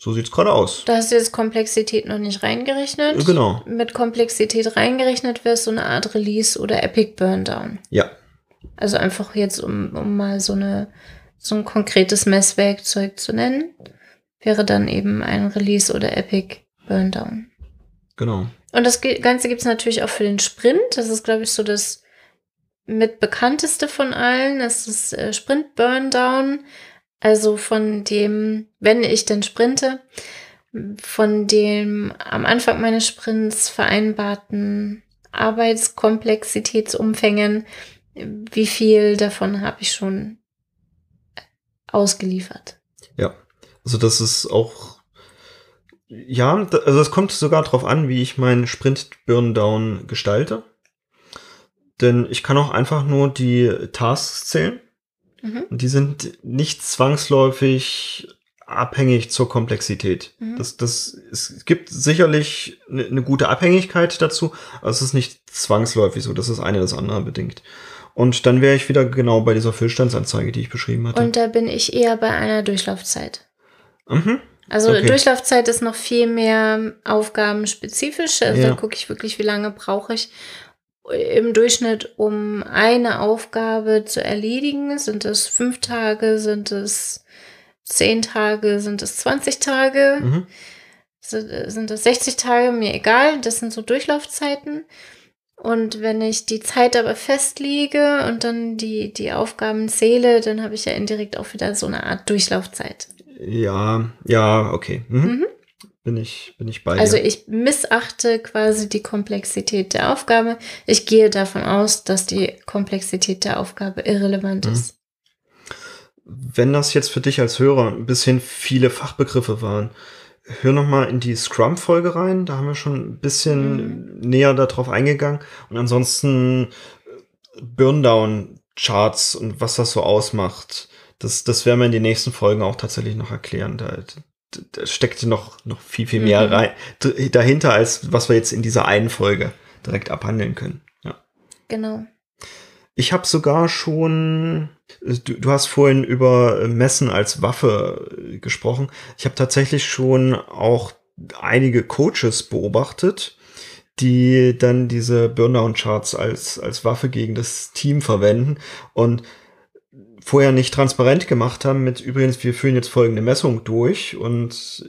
So sieht's gerade aus. Da hast du jetzt Komplexität noch nicht reingerechnet. Genau. Mit Komplexität reingerechnet wäre es so eine Art Release oder Epic Burndown. Ja. Also einfach jetzt, um, um mal so, eine, so ein konkretes Messwerkzeug zu nennen, wäre dann eben ein Release oder Epic Burndown. Genau. Und das Ganze gibt es natürlich auch für den Sprint. Das ist, glaube ich, so das mit bekannteste von allen. Das ist äh, Sprint Burndown. Also von dem, wenn ich denn sprinte, von dem am Anfang meines Sprints vereinbarten Arbeitskomplexitätsumfängen, wie viel davon habe ich schon ausgeliefert? Ja, also das ist auch, ja, also es kommt sogar darauf an, wie ich meinen Sprint Burndown gestalte. Denn ich kann auch einfach nur die Tasks zählen. Mhm. Und die sind nicht zwangsläufig abhängig zur Komplexität. Mhm. Das, das, es gibt sicherlich eine, eine gute Abhängigkeit dazu, aber es ist nicht zwangsläufig so, dass das eine das andere bedingt. Und dann wäre ich wieder genau bei dieser Füllstandsanzeige, die ich beschrieben hatte. Und da bin ich eher bei einer Durchlaufzeit. mhm. Also Okay. Durchlaufzeit ist noch viel mehr aufgabenspezifisch. Also Ja. da gucke ich wirklich, wie lange brauche ich im Durchschnitt, um eine Aufgabe zu erledigen. Sind es fünf Tage, sind es zehn Tage, sind es 20 Tage, Mhm. sind, sind es 60 Tage, mir egal. Das sind so Durchlaufzeiten. Und wenn ich die Zeit aber festlege und dann die, die Aufgaben zähle, dann habe ich ja indirekt auch wieder so eine Art Durchlaufzeit. Ja, ja, okay. Mhm. Mhm. Bin ich, bin ich bei Also dir. ich missachte quasi die Komplexität der Aufgabe. Ich gehe davon aus, dass die Komplexität der Aufgabe irrelevant Mhm. ist. Wenn das jetzt für dich als Hörer ein bisschen viele Fachbegriffe waren, hör noch mal in die Scrum-Folge rein. Da haben wir schon ein bisschen näher darauf eingegangen. Und ansonsten äh, Burndown-Charts und was das so ausmacht, das, das werden wir in den nächsten Folgen auch tatsächlich noch erklären. Da, da, steckt noch, noch viel, viel mehr Mhm. rein, dahinter, als was wir jetzt in dieser einen Folge direkt abhandeln können. Ja. Genau. Ich habe sogar schon, du, du hast vorhin über Messen als Waffe äh, gesprochen. Ich habe tatsächlich schon auch einige Coaches beobachtet, die dann diese Burndown-Charts als, als Waffe gegen das Team verwenden und vorher nicht transparent gemacht haben mit übrigens, wir führen jetzt folgende Messung durch und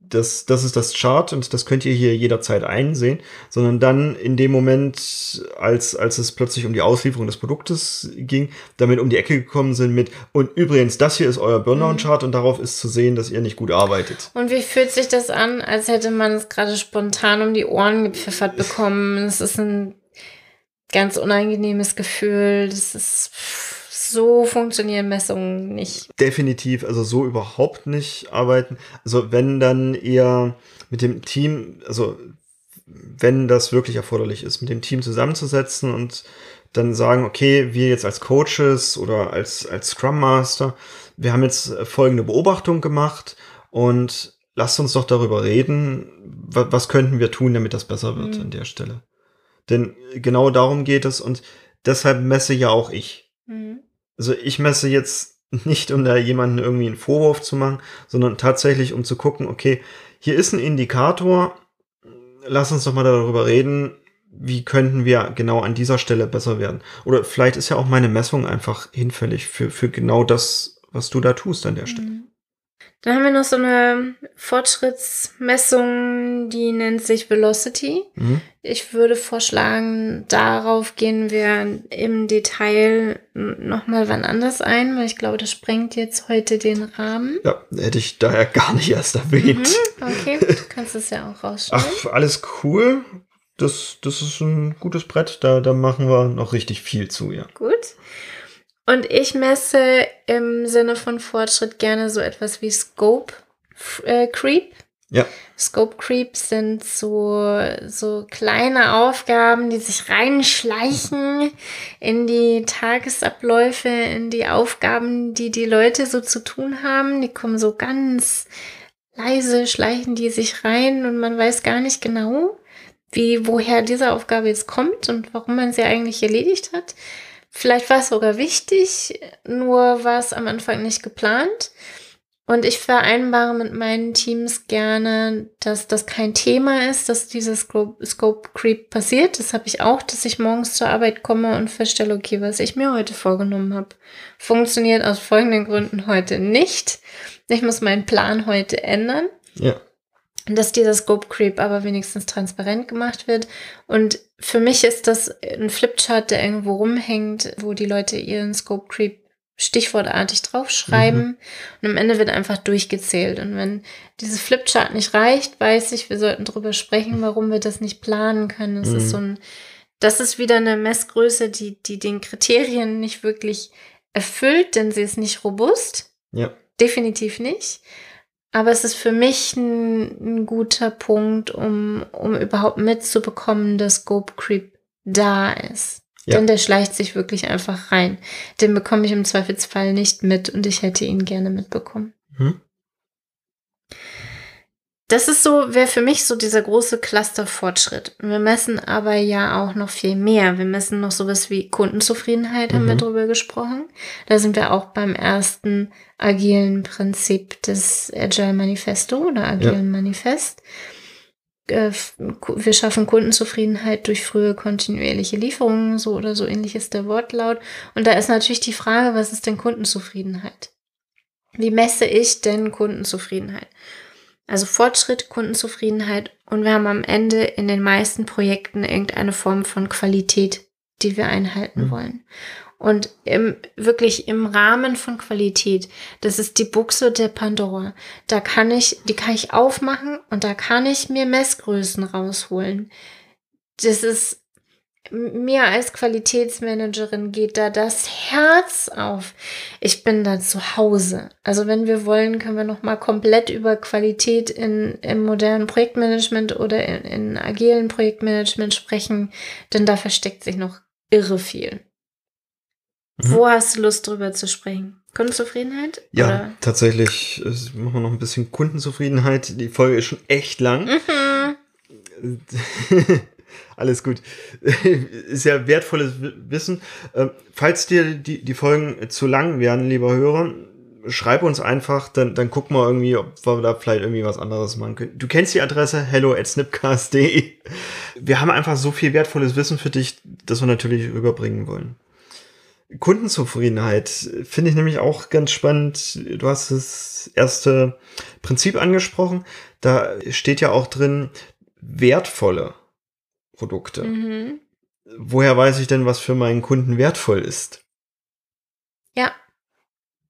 das, das ist das Chart und das könnt ihr hier jederzeit einsehen, sondern dann in dem Moment, als, als es plötzlich um die Auslieferung des Produktes ging, damit um die Ecke gekommen sind mit, und übrigens, das hier ist euer Burndown-Chart und darauf ist zu sehen, dass ihr nicht gut arbeitet. Und wie fühlt sich das an, als hätte man es gerade spontan um die Ohren gepfiffert bekommen? Es ist ein ganz unangenehmes Gefühl. Das ist so funktionieren Messungen nicht. Definitiv, also so überhaupt nicht arbeiten. Also wenn dann eher mit dem Team, also wenn das wirklich erforderlich ist, mit dem Team zusammenzusetzen und dann sagen, okay, wir jetzt als Coaches oder als, als Scrum Master, wir haben jetzt folgende Beobachtung gemacht und lasst uns doch darüber reden, wa was könnten wir tun, damit das besser wird Mhm. an der Stelle. Denn genau darum geht es und deshalb messe ja auch ich. Mhm. Also ich messe jetzt nicht, um da jemanden irgendwie einen Vorwurf zu machen, sondern tatsächlich, um zu gucken, okay, hier ist ein Indikator, lass uns doch mal darüber reden, wie könnten wir genau an dieser Stelle besser werden. Oder vielleicht ist ja auch meine Messung einfach hinfällig für, für genau das, was du da tust an der Stelle. Mhm. Dann haben wir noch so eine Fortschrittsmessung, die nennt sich Velocity. Mhm. Ich würde vorschlagen, darauf gehen wir im Detail nochmal wann anders ein, weil ich glaube, das sprengt jetzt heute den Rahmen. Ja, hätte ich daher gar nicht erst erwähnt. Mhm, okay, du kannst es ja auch rausschneiden. Ach, alles cool. Das, das ist ein gutes Brett. Da, da machen wir noch richtig viel zu, ja. Gut. Und ich messe im Sinne von Fortschritt gerne so etwas wie Scope äh, Creep. Ja. Scope Creep sind so, so kleine Aufgaben, die sich reinschleichen in die Tagesabläufe, in die Aufgaben, die die Leute so zu tun haben. Die kommen so ganz leise, schleichen die sich rein und man weiß gar nicht genau, wie, woher diese Aufgabe jetzt kommt und warum man sie eigentlich erledigt hat. Vielleicht war es sogar wichtig, nur war es am Anfang nicht geplant. Und ich vereinbare mit meinen Teams gerne, dass das kein Thema ist, dass dieses Scope, Creep passiert. Das habe ich auch, dass ich morgens zur Arbeit komme und feststelle, okay, was ich mir heute vorgenommen habe, funktioniert aus folgenden Gründen heute nicht. Ich muss meinen Plan heute ändern Ja. dass dieser Scope Creep aber wenigstens transparent gemacht wird. Und für mich ist das ein Flipchart, der irgendwo rumhängt, wo die Leute ihren Scope Creep stichwortartig draufschreiben. Und am Ende wird einfach durchgezählt. Und wenn dieses Flipchart nicht reicht, weiß ich, wir sollten drüber sprechen, warum wir das nicht planen können. Es Mhm. ist so ein, das ist wieder eine Messgröße, die, die den Kriterien nicht wirklich erfüllt, denn sie ist nicht robust. Ja. Definitiv nicht. Aber es ist für mich ein, ein guter Punkt, um, um überhaupt mitzubekommen, dass Scope Creep da ist. Ja. Denn der schleicht sich wirklich einfach rein. Den bekomme ich im Zweifelsfall nicht mit und ich hätte ihn gerne mitbekommen. Hm? Das ist so, wäre für mich so dieser große Cluster-Fortschritt. Wir messen aber ja auch noch viel mehr. Wir messen noch sowas wie Kundenzufriedenheit, haben mhm. wir drüber gesprochen. Da sind wir auch beim ersten agilen Prinzip des Agile Manifesto oder agilen ja. Manifest. Äh, wir schaffen Kundenzufriedenheit durch frühe kontinuierliche Lieferungen, so oder so ähnlich ist der Wortlaut. Und da ist natürlich die Frage, was ist denn Kundenzufriedenheit? Wie messe ich denn Kundenzufriedenheit? Also Fortschritt, Kundenzufriedenheit und wir haben am Ende in den meisten Projekten irgendeine Form von Qualität, die wir einhalten mhm. wollen. Und im, wirklich im Rahmen von Qualität, das ist die Buchse der Pandora. Da kann ich, die kann ich aufmachen und da kann ich mir Messgrößen rausholen. Das ist mir als Qualitätsmanagerin geht da das Herz auf. Ich bin da zu Hause. Also wenn wir wollen, können wir noch mal komplett über Qualität in, im modernen Projektmanagement oder in, in agilen Projektmanagement sprechen, denn da versteckt sich noch irre viel. Mhm. Wo hast du Lust drüber zu sprechen? Kundenzufriedenheit? Ja, oder? tatsächlich. Machen wir noch ein bisschen Kundenzufriedenheit. Die Folge ist schon echt lang. Mhm. [laughs] Alles gut. [laughs] Ist ja wertvolles Wissen. Ähm, falls dir die, die Folgen zu lang werden, lieber Hörer, schreib uns einfach, dann, dann gucken wir irgendwie, ob wir da vielleicht irgendwie was anderes machen können. Du kennst die Adresse hello at snipcast.de. Wir haben einfach so viel wertvolles Wissen für dich, das wir natürlich überbringen wollen. Kundenzufriedenheit finde ich nämlich auch ganz spannend. Du hast das erste Prinzip angesprochen. Da steht ja auch drin, wertvolle Produkte. Mhm. Woher weiß ich denn, was für meinen Kunden wertvoll ist? Ja.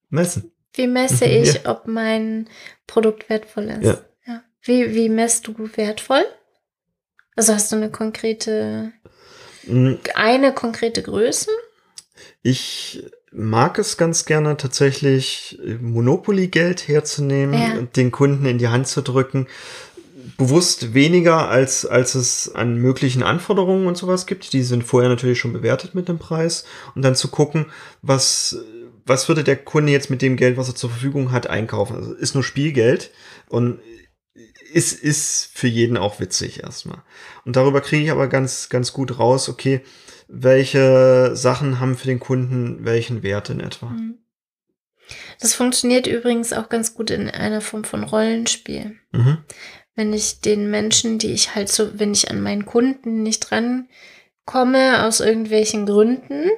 Messen. Wie messe mhm, ich, ja. ob mein Produkt wertvoll ist? Ja. ja. Wie, wie messt du wertvoll? Also hast du eine konkrete, mhm. eine konkrete Größe? Ich mag es ganz gerne tatsächlich, Monopoly-Geld herzunehmen ja. und den Kunden in die Hand zu drücken bewusst weniger, als, als es an möglichen Anforderungen und sowas gibt. Die sind vorher natürlich schon bewertet mit dem Preis. Und dann zu gucken, was, was würde der Kunde jetzt mit dem Geld, was er zur Verfügung hat, einkaufen. Also ist nur Spielgeld und ist, ist für jeden auch witzig erstmal. Und darüber kriege ich aber ganz, ganz gut raus, okay, welche Sachen haben für den Kunden welchen Wert in etwa. Mhm. Das funktioniert übrigens auch ganz gut in einer Form von Rollenspiel. Mhm wenn ich den Menschen, die ich halt so, wenn ich an meinen Kunden nicht dran komme aus irgendwelchen Gründen,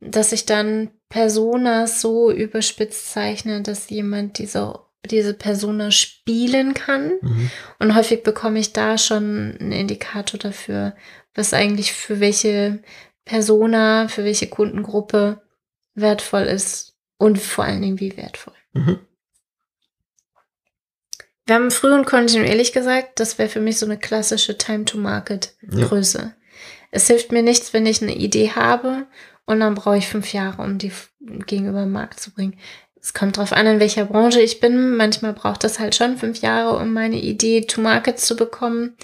dass ich dann Personas so überspitzt zeichne, dass jemand diese, diese Persona spielen kann. Mhm. Und häufig bekomme ich da schon einen Indikator dafür, was eigentlich für welche Persona, für welche Kundengruppe wertvoll ist und vor allen Dingen wie wertvoll. Mhm. Wir haben früh und kontinuierlich gesagt, das wäre für mich so eine klassische Time-to-Market-Größe. Ja. Es hilft mir nichts, wenn ich eine Idee habe und dann brauche ich fünf Jahre, um die gegenüber dem Markt zu bringen. Es kommt darauf an, in welcher Branche ich bin. Manchmal braucht das halt schon fünf Jahre, um meine Idee to Market zu bekommen.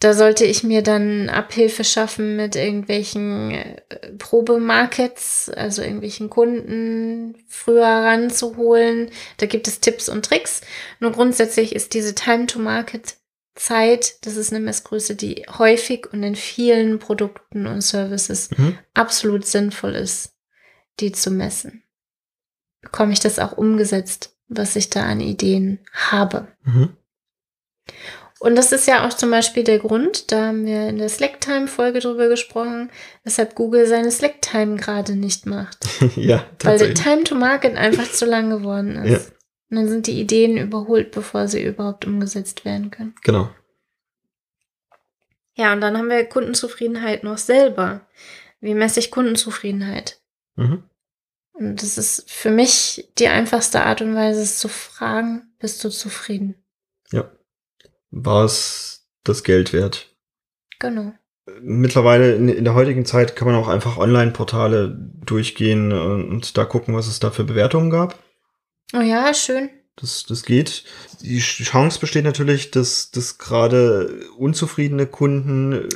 Da sollte ich mir dann Abhilfe schaffen mit irgendwelchen äh, Probemarkets, also irgendwelchen Kunden früher ranzuholen. Da gibt es Tipps und Tricks. Nur grundsätzlich ist diese Time-to-Market Zeit, das ist eine Messgröße, die häufig und in vielen Produkten und Services mhm. absolut sinnvoll ist, die zu messen. Bekomme ich das auch umgesetzt, was ich da an Ideen habe? Mhm. Und das ist ja auch zum Beispiel der Grund, da haben wir in der Slacktime-Folge drüber gesprochen, weshalb Google seine Slacktime gerade nicht macht. [laughs] ja, Weil der Time to Market einfach zu lang geworden ist. Ja. Und dann sind die Ideen überholt, bevor sie überhaupt umgesetzt werden können. Genau. Ja, und dann haben wir Kundenzufriedenheit noch selber. Wie messe ich Kundenzufriedenheit? Mhm. Und das ist für mich die einfachste Art und Weise, es zu fragen, bist du zufrieden? War es das Geld wert. Genau. Mittlerweile in, in der heutigen Zeit kann man auch einfach Online-Portale durchgehen und da gucken, was es da für Bewertungen gab. Oh ja, schön. Das, das geht. Die Chance besteht natürlich, dass, dass gerade unzufriedene Kunden äh,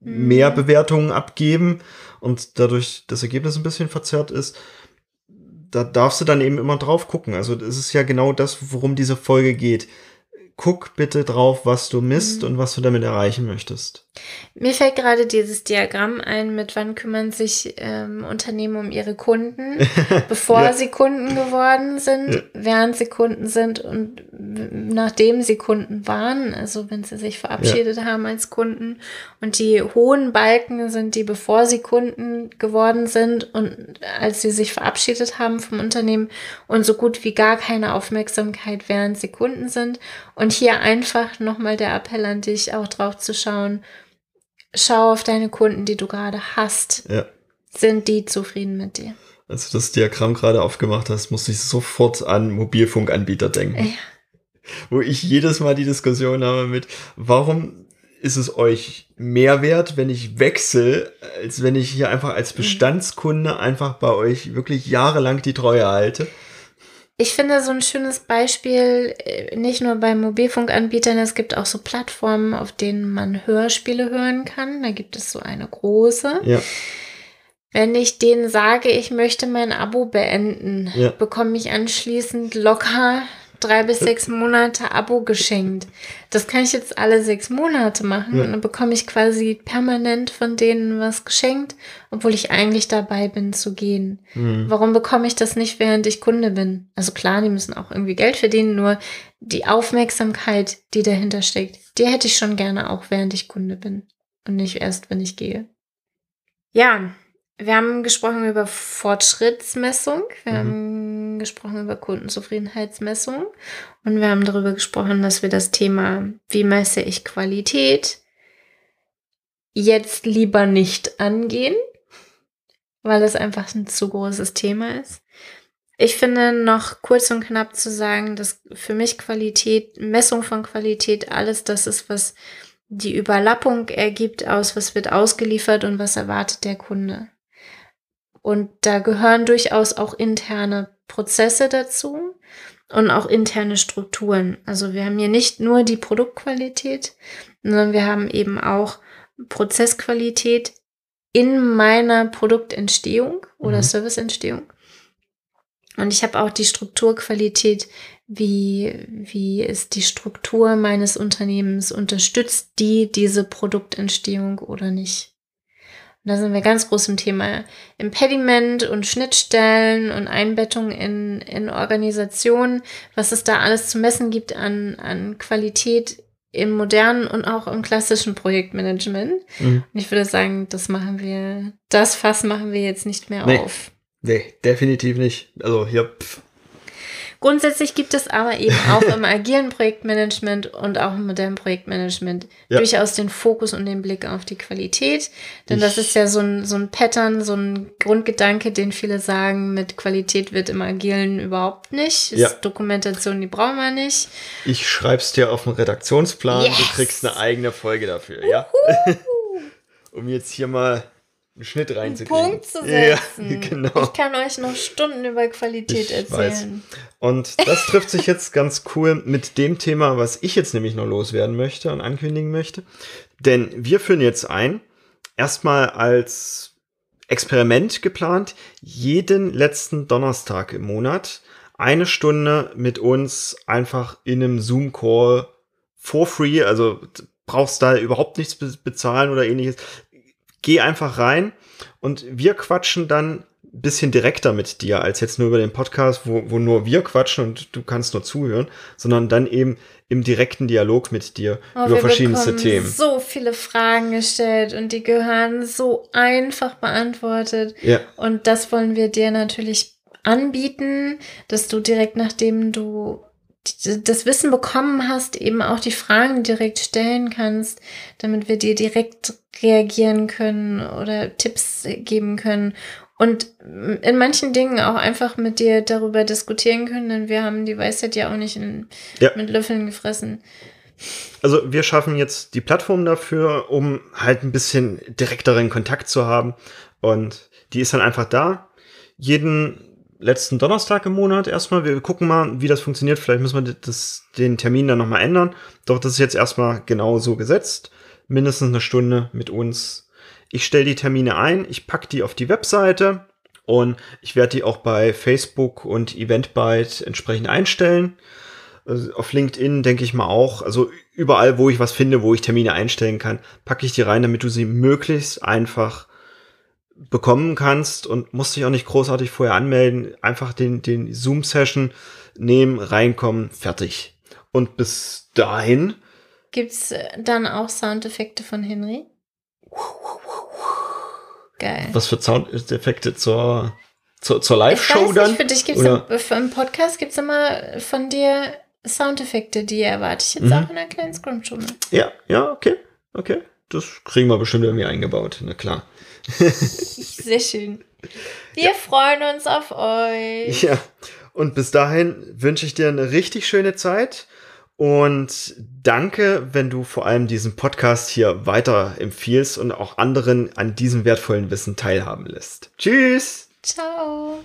Mhm. mehr Bewertungen abgeben und dadurch das Ergebnis ein bisschen verzerrt ist. Da darfst du dann eben immer drauf gucken. Also das ist ja genau das, worum diese Folge geht. Guck bitte drauf, was du misst Mhm. und was du damit erreichen möchtest. Mir fällt gerade dieses Diagramm ein, mit wann kümmern sich ähm, Unternehmen um ihre Kunden, [laughs] bevor Ja. sie Kunden geworden sind, Ja. während sie Kunden sind und nachdem sie Kunden waren, also wenn sie sich verabschiedet haben als Kunden. Und die hohen Balken sind die, bevor sie Kunden geworden sind und als sie sich verabschiedet haben vom Unternehmen und so gut wie gar keine Aufmerksamkeit, während sie Kunden sind. Und hier einfach nochmal der Appell an dich, auch drauf zu schauen, schau auf deine Kunden, die du gerade hast. Ja. Sind die zufrieden mit dir? Als du das Diagramm gerade aufgemacht hast, musste ich sofort an Mobilfunkanbieter denken. Ja. Wo ich jedes Mal die Diskussion habe mit, warum ist es euch mehr wert, wenn ich wechsle, als wenn ich hier einfach als Bestandskunde einfach bei euch wirklich jahrelang die Treue halte? Ich finde so ein schönes Beispiel, äh, nicht nur bei Mobilfunkanbietern, es gibt auch so Plattformen, auf denen man Hörspiele hören kann. Da gibt es so eine große. Ja, Wenn ich denen sage, ich möchte mein Abo beenden, Ja. bekomme ich anschließend locker drei bis sechs Monate Abo geschenkt. Das kann ich jetzt alle sechs Monate machen Ja. und dann bekomme ich quasi permanent von denen was geschenkt, obwohl ich eigentlich dabei bin zu gehen. hm. Warum bekomme ich das nicht, während ich Kunde bin? Also klar, die müssen auch irgendwie Geld verdienen, nur die Aufmerksamkeit, die dahinter steckt, die hätte ich schon gerne auch, während ich Kunde bin und nicht erst, wenn ich gehe. Ja, wir haben gesprochen über Fortschrittsmessung, wir Mhm. haben gesprochen über Kundenzufriedenheitsmessung und wir haben darüber gesprochen, dass wir das Thema, wie messe ich Qualität, jetzt lieber nicht angehen, weil es einfach ein zu großes Thema ist. Ich finde noch kurz und knapp zu sagen, dass für mich Qualität, Messung von Qualität, alles das ist, was die Überlappung ergibt aus, was wird ausgeliefert und was erwartet der Kunde. Und da gehören durchaus auch interne Prozesse dazu und auch interne Strukturen. Also wir haben hier nicht nur die Produktqualität, sondern wir haben eben auch Prozessqualität in meiner Produktentstehung oder Mhm. Serviceentstehung. Und ich habe auch die Strukturqualität, wie, wie ist die Struktur meines Unternehmens, unterstützt die diese Produktentstehung oder nicht. Und da sind wir ganz groß im Thema Impediment und Schnittstellen und Einbettung in, in Organisationen, was es da alles zu messen gibt an, an Qualität im modernen und auch im klassischen Projektmanagement. Mhm. Und ich würde sagen, das machen wir, das Fass machen wir jetzt nicht mehr Nee. auf. Nee, definitiv nicht. Also hier, pff, Grundsätzlich gibt es aber eben [laughs] auch im agilen Projektmanagement und auch im modernen Projektmanagement Ja. durchaus den Fokus und den Blick auf die Qualität. Denn das Ich- ist ja so ein, so ein Pattern, so ein Grundgedanke, den viele sagen, mit Qualität wird im Agilen überhaupt nicht. Ist Ja. Dokumentation, die brauchen wir nicht. ich schreib's dir auf den Redaktionsplan, du Yes. kriegst eine eigene Folge dafür, ja? [laughs] um jetzt hier mal einen Schnitt reinzukriegen. Punkt zu setzen. Ja, [laughs] genau. Ich kann euch noch Stunden über Qualität Ich erzählen. Und das trifft sich jetzt ganz cool mit dem Thema, was ich jetzt nämlich noch loswerden möchte und ankündigen möchte. Denn wir führen jetzt ein, erstmal als Experiment geplant, jeden letzten Donnerstag im Monat eine Stunde mit uns einfach in einem Zoom-Call for free, also brauchst da überhaupt nichts be bezahlen oder ähnliches. Geh einfach rein und wir quatschen dann ein bisschen direkter mit dir als jetzt nur über den Podcast, wo, wo nur wir quatschen und du kannst nur zuhören, sondern dann eben im direkten Dialog mit dir Oh, über verschiedenste Themen. so viele Fragen gestellt und die gehören so einfach beantwortet. Ja, Und das wollen wir dir natürlich anbieten, dass du direkt nachdem du das Wissen bekommen hast, eben auch die Fragen direkt stellen kannst, damit wir dir direkt reagieren können oder Tipps geben können und in manchen Dingen auch einfach mit dir darüber diskutieren können, denn wir haben die Weisheit ja auch nicht in, Ja. mit Löffeln gefressen. also wir schaffen jetzt die Plattform dafür, um halt ein bisschen direkteren Kontakt zu haben. Und die ist dann einfach da. Jeden letzten Donnerstag im Monat erstmal. Wir gucken mal, wie das funktioniert. Vielleicht müssen wir das, den Termin dann nochmal ändern. Doch das ist jetzt erstmal genau so gesetzt. mindestens eine Stunde mit uns. Ich stelle die Termine ein, ich packe die auf die Webseite und ich werde die auch bei Facebook und Eventbyte entsprechend einstellen. Also auf LinkedIn denke ich mal auch. Also überall, wo ich was finde, wo ich Termine einstellen kann, packe ich die rein, damit du sie möglichst einfach bekommen kannst und musst dich auch nicht großartig vorher anmelden. Einfach den, den Zoom-Session nehmen, reinkommen, fertig. Und bis dahin. Gibt's dann auch Soundeffekte von Henry? Geil. Was für Soundeffekte zur, zur, zur Live-Show dann? Für dich gibt's im, im Podcast gibt's immer von dir Soundeffekte, die erwarte ich jetzt mhm. auch in einer kleinen Scrum-Show. Ja, ja, okay, okay. Das kriegen wir bestimmt irgendwie eingebaut, na klar. Sehr schön. Wir ja. freuen uns auf euch. Ja, und bis dahin wünsche ich dir eine richtig schöne Zeit. Und danke, wenn du vor allem diesen Podcast hier weiter empfiehlst und auch anderen an diesem wertvollen Wissen teilhaben lässt. Tschüss! Ciao!